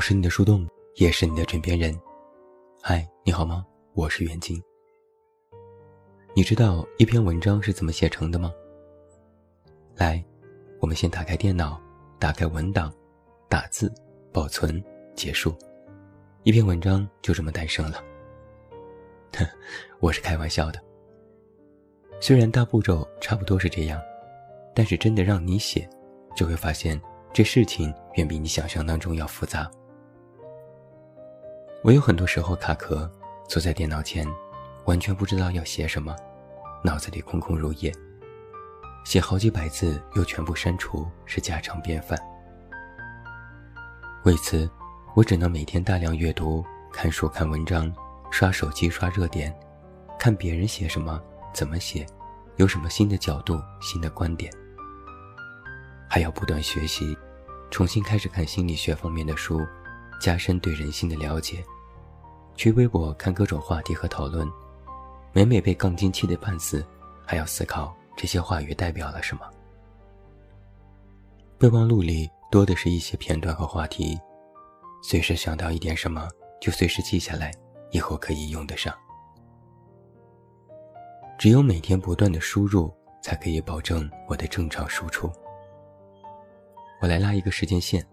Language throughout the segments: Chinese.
我是你的树洞，也是你的枕边人。嗨，你好吗？我是袁静。你知道一篇文章是怎么写成的吗？来，我们先打开电脑，打开文档，打字，保存，结束，一篇文章就这么诞生了。哼我是开玩笑的。虽然大步骤差不多是这样，但是真的让你写，就会发现这事情远比你想象当中要复杂。我有很多时候卡壳，坐在电脑前，完全不知道要写什么，脑子里空空如也。写好几百字又全部删除是家常便饭。为此，我只能每天大量阅读、看书、看文章、刷手机、刷热点，看别人写什么、怎么写，有什么新的角度、新的观点，还要不断学习，重新开始看心理学方面的书。加深对人性的了解，去微博看各种话题和讨论，每每被杠精气得半死，还要思考这些话语代表了什么。备忘录里多的是一些片段和话题，随时想到一点什么就随时记下来，以后可以用得上。只有每天不断的输入，才可以保证我的正常输出。我来拉一个时间线。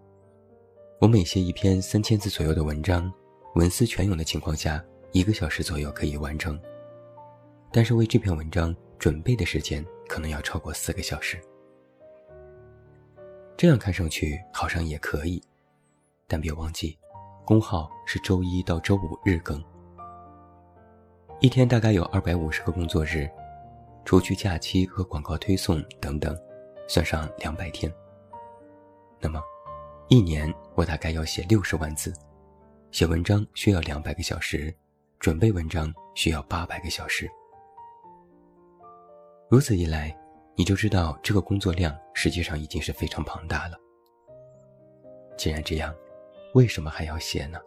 我每写一篇三千字左右的文章，文思泉涌的情况下，一个小时左右可以完成。但是为这篇文章准备的时间可能要超过四个小时。这样看上去好像也可以，但别忘记，公号是周一到周五日更，一天大概有二百五十个工作日，除去假期和广告推送等等，算上两百天。那么。一年我大概要写六十万字，写文章需要两百个小时，准备文章需要八百个小时。如此一来，你就知道这个工作量实际上已经是非常庞大了。既然这样，为什么还要写呢？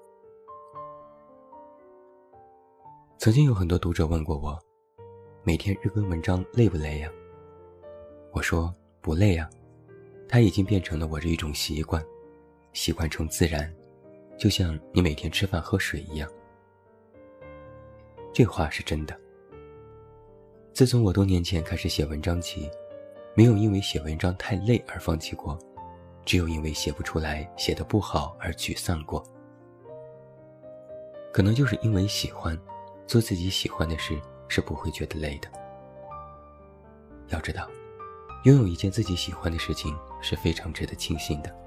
曾经有很多读者问过我，每天日更文章累不累呀？我说不累啊，它已经变成了我这一种习惯。习惯成自然，就像你每天吃饭喝水一样。这话是真的。自从我多年前开始写文章起，没有因为写文章太累而放弃过，只有因为写不出来、写的不好而沮丧过。可能就是因为喜欢，做自己喜欢的事是不会觉得累的。要知道，拥有一件自己喜欢的事情是非常值得庆幸的。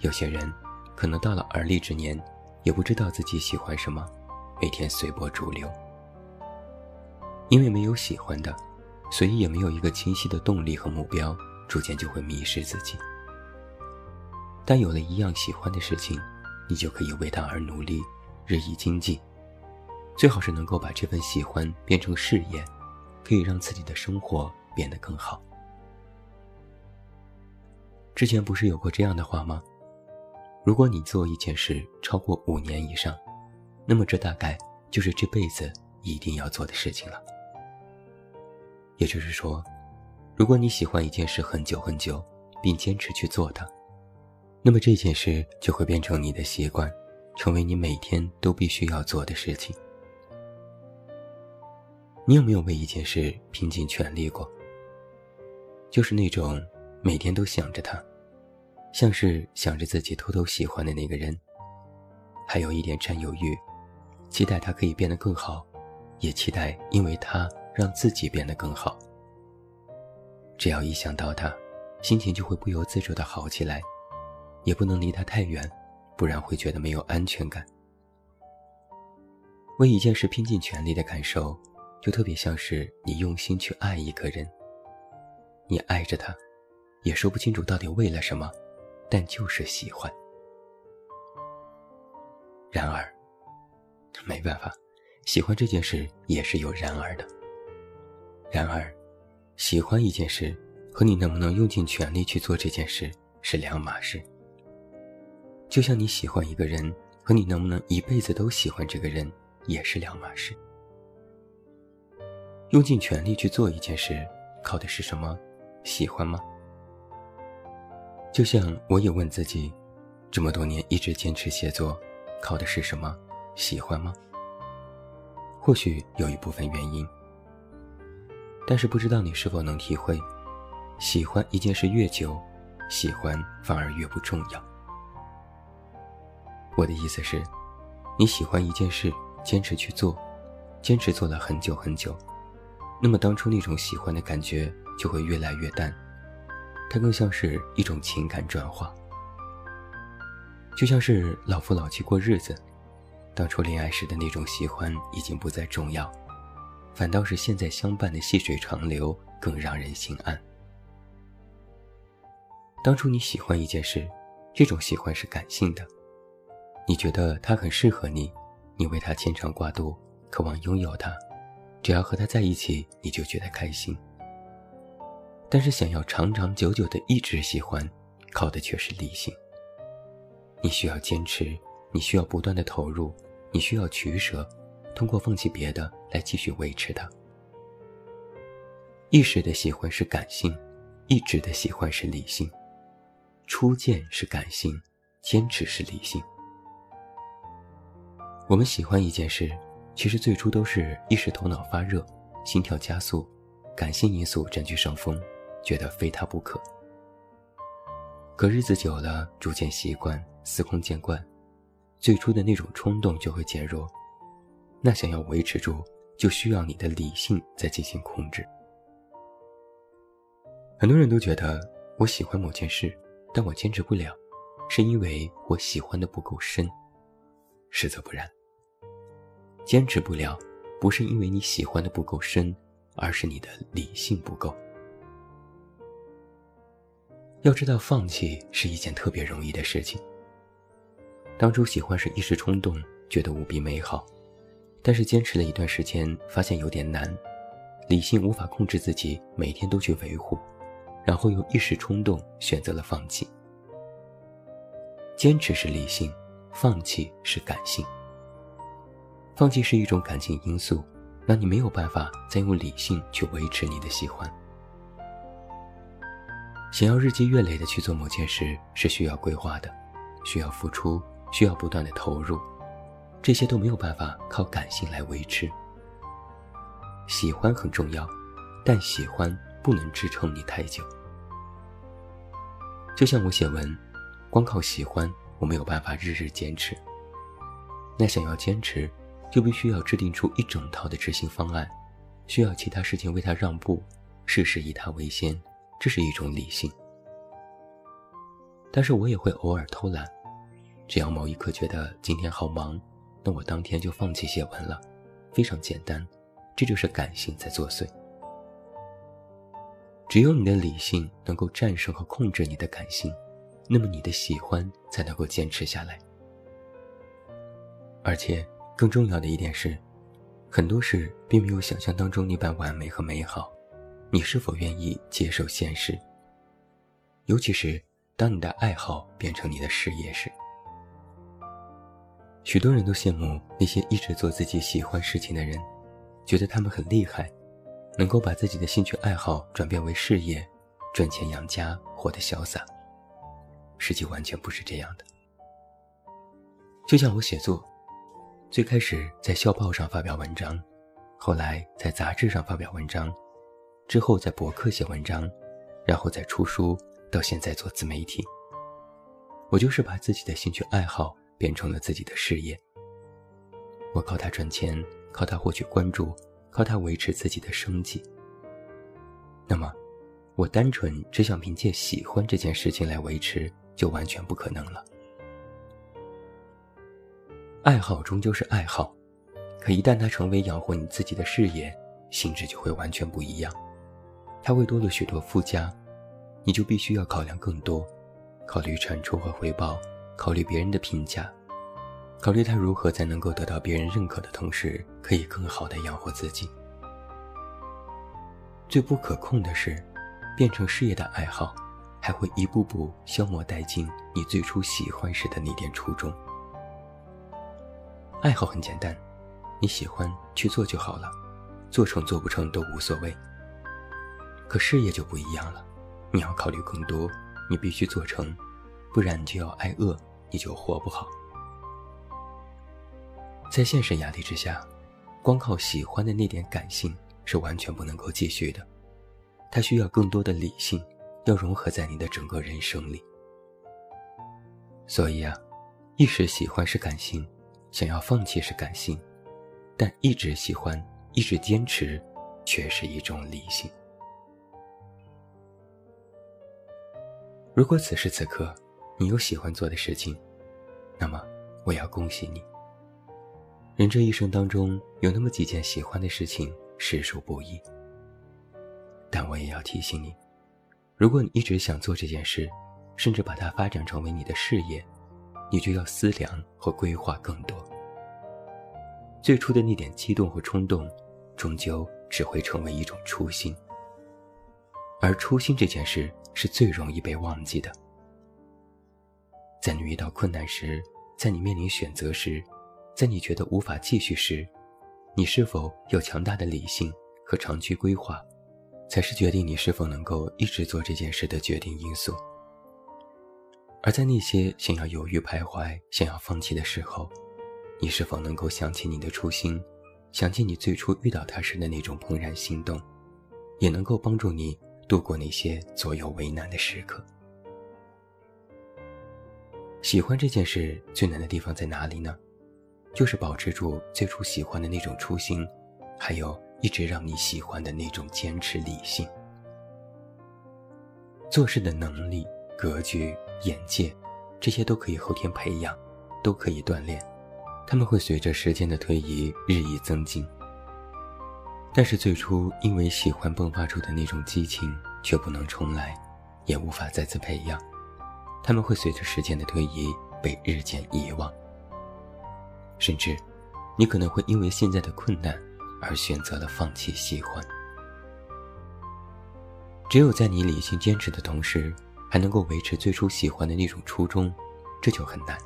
有些人，可能到了而立之年，也不知道自己喜欢什么，每天随波逐流。因为没有喜欢的，所以也没有一个清晰的动力和目标，逐渐就会迷失自己。但有了一样喜欢的事情，你就可以为它而努力，日益精进。最好是能够把这份喜欢变成事业，可以让自己的生活变得更好。之前不是有过这样的话吗？如果你做一件事超过五年以上，那么这大概就是这辈子一定要做的事情了。也就是说，如果你喜欢一件事很久很久，并坚持去做它，那么这件事就会变成你的习惯，成为你每天都必须要做的事情。你有没有为一件事拼尽全力过？就是那种每天都想着它。像是想着自己偷偷喜欢的那个人，还有一点占有欲，期待他可以变得更好，也期待因为他让自己变得更好。只要一想到他，心情就会不由自主的好起来，也不能离他太远，不然会觉得没有安全感。为一件事拼尽全力的感受，就特别像是你用心去爱一个人，你爱着他，也说不清楚到底为了什么。但就是喜欢。然而，没办法，喜欢这件事也是有然而的。然而，喜欢一件事和你能不能用尽全力去做这件事是两码事。就像你喜欢一个人和你能不能一辈子都喜欢这个人也是两码事。用尽全力去做一件事，靠的是什么？喜欢吗？就像我也问自己，这么多年一直坚持写作，靠的是什么？喜欢吗？或许有一部分原因，但是不知道你是否能体会，喜欢一件事越久，喜欢反而越不重要。我的意思是，你喜欢一件事，坚持去做，坚持做了很久很久，那么当初那种喜欢的感觉就会越来越淡，它更像是一种情感转化，就像是老夫老妻过日子。当初恋爱时的那种喜欢已经不再重要，反倒是现在相伴的细水长流更让人心安。当初你喜欢一件事，这种喜欢是感性的，你觉得它很适合你，你为它牵肠挂肚，渴望拥有它，只要和他在一起，你就觉得开心。但是想要长长久久的一直喜欢，靠的却是理性。你需要坚持，你需要不断的投入。你需要取舍，通过放弃别的来继续维持它。一时的喜欢是感性，一直的喜欢是理性。初见是感性，坚持是理性。我们喜欢一件事，其实最初都是一时头脑发热，心跳加速，感性因素占据上风，觉得非他不可。可日子久了，逐渐习惯，司空见惯。最初的那种冲动就会减弱，那想要维持住，就需要你的理性在进行控制。很多人都觉得我喜欢某件事，但我坚持不了，是因为我喜欢的不够深。实则不然，坚持不了，不是因为你喜欢的不够深，而是你的理性不够。要知道，放弃是一件特别容易的事情。当初喜欢是一时冲动，觉得无比美好，但是坚持了一段时间，发现有点难，理性无法控制自己，每天都去维护，然后又一时冲动选择了放弃。坚持是理性，放弃是感性。放弃是一种感情因素，那你没有办法再用理性去维持你的喜欢。想要日积月累的去做某件事，是需要规划的，需要付出。需要不断的投入，这些都没有办法靠感性来维持。喜欢很重要，但喜欢不能支撑你太久。就像我写文，光靠喜欢我没有办法日日坚持。那想要坚持，就必须要制定出一整套的执行方案，需要其他事情为他让步，事事以他为先，这是一种理性。但是我也会偶尔偷懒。只要某一刻觉得今天好忙，那我当天就放弃写文了，非常简单，这就是感性在作祟。只有你的理性能够战胜和控制你的感性，那么你的喜欢才能够坚持下来。而且更重要的一点是，很多事并没有想象当中那般完美和美好，你是否愿意接受现实？尤其是当你的爱好变成你的事业时。许多人都羡慕那些一直做自己喜欢事情的人，觉得他们很厉害，能够把自己的兴趣爱好转变为事业，赚钱养家，活得潇洒。实际完全不是这样的。就像我写作，最开始在校报上发表文章，后来在杂志上发表文章，之后在博客写文章，然后再出书，到现在做自媒体。我就是把自己的兴趣爱好。变成了自己的事业。我靠它赚钱，靠它获取关注，靠它维持自己的生计。那么，我单纯只想凭借喜欢这件事情来维持，就完全不可能了。爱好终究是爱好，可一旦它成为养活你自己的事业，性质就会完全不一样。它会多了许多附加，你就必须要考量更多，考虑产出和回报。考虑别人的评价，考虑他如何在能够得到别人认可的同时，可以更好的养活自己。最不可控的是，变成事业的爱好，还会一步步消磨殆尽你最初喜欢时的那点初衷。爱好很简单，你喜欢去做就好了，做成做不成都无所谓。可事业就不一样了，你要考虑更多，你必须做成。不然你就要挨饿，你就活不好。在现实压力之下，光靠喜欢的那点感性是完全不能够继续的，它需要更多的理性，要融合在你的整个人生里。所以啊，一时喜欢是感性，想要放弃是感性，但一直喜欢、一直坚持，却是一种理性。如果此时此刻你有喜欢做的事情，那么我要恭喜你。人这一生当中有那么几件喜欢的事情，实属不易。但我也要提醒你，如果你一直想做这件事，甚至把它发展成为你的事业，你就要思量和规划更多。最初的那点激动和冲动，终究只会成为一种初心。而初心这件事是最容易被忘记的。在你遇到困难时，在你面临选择时，在你觉得无法继续时，你是否有强大的理性和长期规划，才是决定你是否能够一直做这件事的决定因素。而在那些想要犹豫徘徊、想要放弃的时候，你是否能够想起你的初心，想起你最初遇到他时的那种怦然心动，也能够帮助你。度过那些左右为难的时刻。喜欢这件事最难的地方在哪里呢？就是保持住最初喜欢的那种初心，还有一直让你喜欢的那种坚持理性。做事的能力、格局、眼界，这些都可以后天培养，都可以锻炼，他们会随着时间的推移日益增进。但是最初因为喜欢迸发出的那种激情，却不能重来，也无法再次培养，他们会随着时间的推移被日渐遗忘。甚至，你可能会因为现在的困难而选择了放弃喜欢。只有在你理性坚持的同时，还能够维持最初喜欢的那种初衷，这就很难。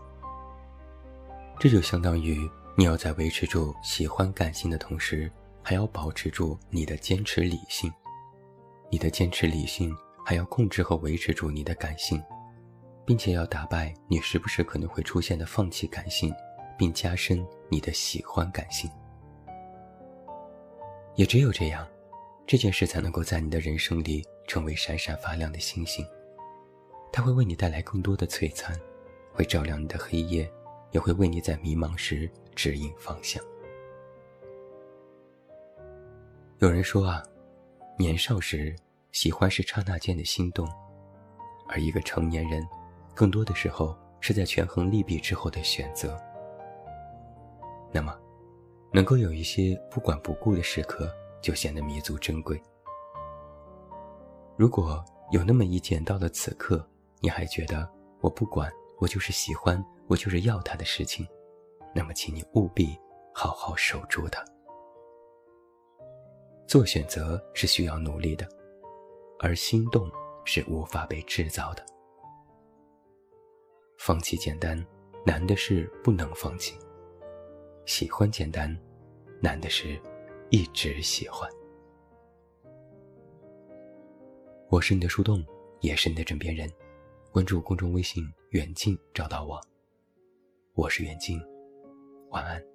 这就相当于你要在维持住喜欢感性的同时。还要保持住你的坚持理性，你的坚持理性还要控制和维持住你的感性，并且要打败你时不时可能会出现的放弃感性，并加深你的喜欢感性。也只有这样，这件事才能够在你的人生里成为闪闪发亮的星星，它会为你带来更多的璀璨，会照亮你的黑夜，也会为你在迷茫时指引方向。有人说啊，年少时喜欢是刹那间的心动，而一个成年人，更多的时候是在权衡利弊之后的选择。那么，能够有一些不管不顾的时刻，就显得弥足珍贵。如果有那么一件到了此刻，你还觉得我不管，我就是喜欢，我就是要他的事情，那么请你务必好好守住它。做选择是需要努力的，而心动是无法被制造的。放弃简单，难的是不能放弃；喜欢简单，难的是一直喜欢。我是你的树洞，也是你的枕边人。关注公众微信“远近”，找到我。我是远近，晚安。